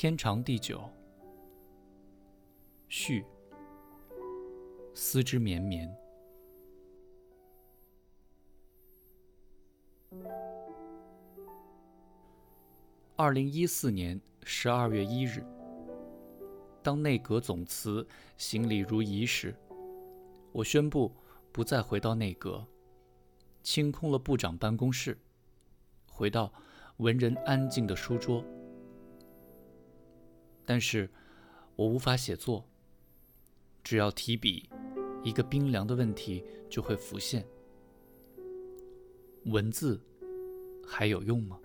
天长地久，序。思之绵绵。二零一四年十二月一日，当内阁总辞行礼如仪时，我宣布不再回到内阁，清空了部长办公室，回到文人安静的书桌。但是，我无法写作。只要提笔，一个冰凉的问题就会浮现：文字还有用吗？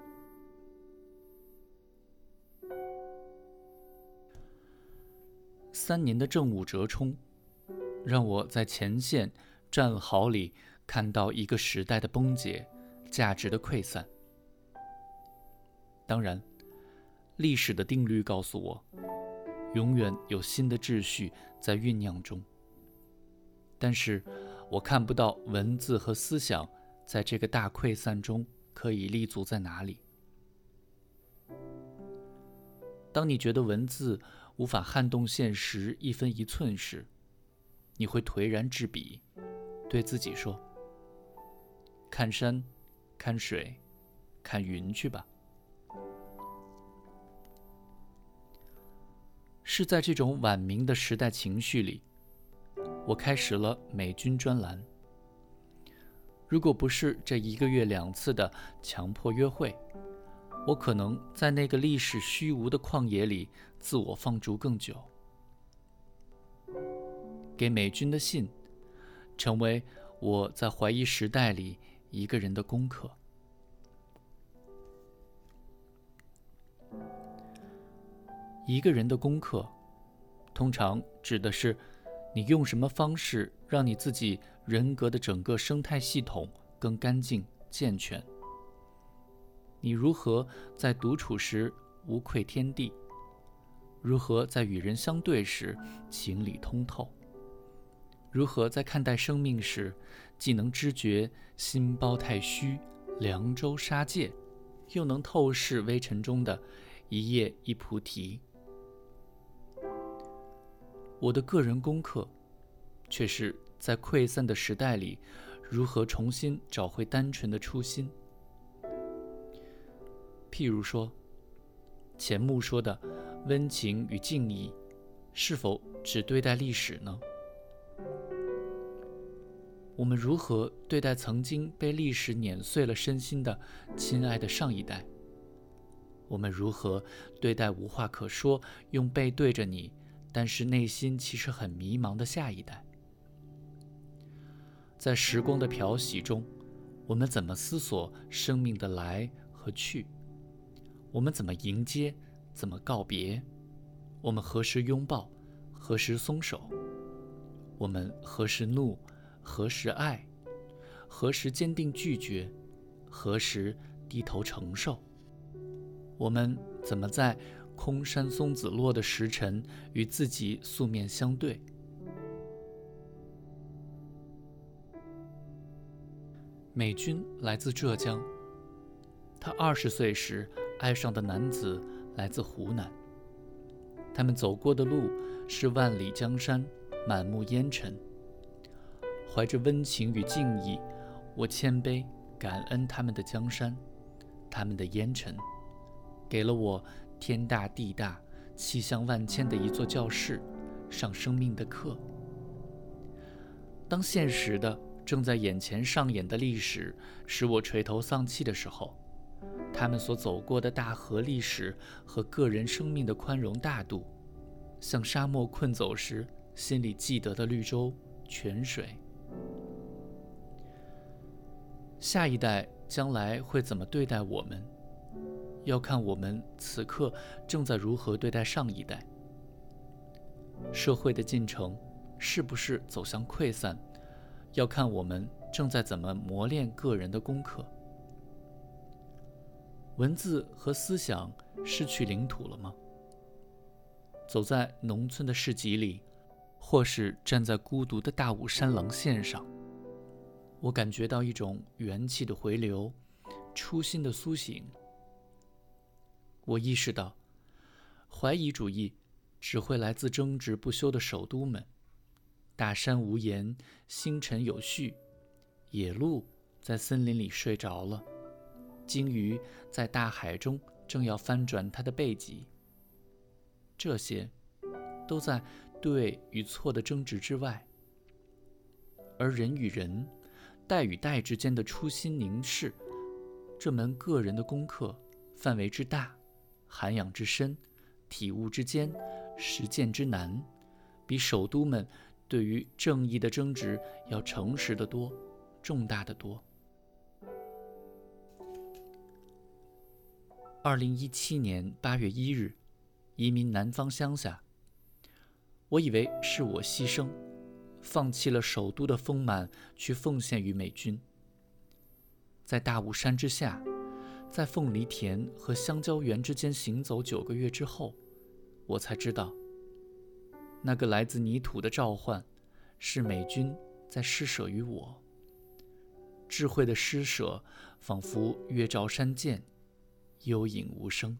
三年的政务折冲，让我在前线战壕里看到一个时代的崩解，价值的溃散。当然。历史的定律告诉我，永远有新的秩序在酝酿中。但是，我看不到文字和思想在这个大溃散中可以立足在哪里。当你觉得文字无法撼动现实一分一寸时，你会颓然置笔，对自己说：“看山，看水，看云去吧。”是在这种晚明的时代情绪里，我开始了美军专栏。如果不是这一个月两次的强迫约会，我可能在那个历史虚无的旷野里自我放逐更久。给美军的信，成为我在怀疑时代里一个人的功课。一个人的功课，通常指的是你用什么方式让你自己人格的整个生态系统更干净健全。你如何在独处时无愧天地？如何在与人相对时情理通透？如何在看待生命时，既能知觉心包太虚、凉州杀戒，又能透视微尘中的一叶一菩提？我的个人功课，却是在溃散的时代里，如何重新找回单纯的初心。譬如说，钱穆说的“温情与敬意”，是否只对待历史呢？我们如何对待曾经被历史碾碎了身心的亲爱的上一代？我们如何对待无话可说，用背对着你？但是内心其实很迷茫的下一代，在时光的漂洗中，我们怎么思索生命的来和去？我们怎么迎接？怎么告别？我们何时拥抱？何时松手？我们何时怒？何时爱？何时坚定拒绝？何时低头承受？我们怎么在？空山松子落的时辰，与自己素面相对。美军来自浙江，他二十岁时爱上的男子来自湖南。他们走过的路是万里江山，满目烟尘。怀着温情与敬意，我谦卑感恩他们的江山，他们的烟尘，给了我。天大地大，气象万千的一座教室，上生命的课。当现实的正在眼前上演的历史使我垂头丧气的时候，他们所走过的大河历史和个人生命的宽容大度，像沙漠困走时心里记得的绿洲泉水。下一代将来会怎么对待我们？要看我们此刻正在如何对待上一代。社会的进程是不是走向溃散，要看我们正在怎么磨练个人的功课。文字和思想失去领土了吗？走在农村的市集里，或是站在孤独的大武山棱线上，我感觉到一种元气的回流，初心的苏醒。我意识到，怀疑主义只会来自争执不休的首都们。大山无言，星辰有序，野鹿在森林里睡着了，鲸鱼在大海中正要翻转它的背脊。这些，都在对与错的争执之外，而人与人、代与代之间的初心凝视，这门个人的功课，范围之大，涵养之深，体悟之坚，实践之难，比首都们。对于正义的争执要诚实的多，重大的多。二零一七年八月一日，移民南方乡下。我以为是我牺牲，放弃了首都的丰满，去奉献于美军。在大雾山之下，在凤梨田和香蕉园之间行走九个月之后，我才知道。那个来自泥土的召唤，是美军在施舍于我。智慧的施舍，仿佛月照山涧，幽影无声。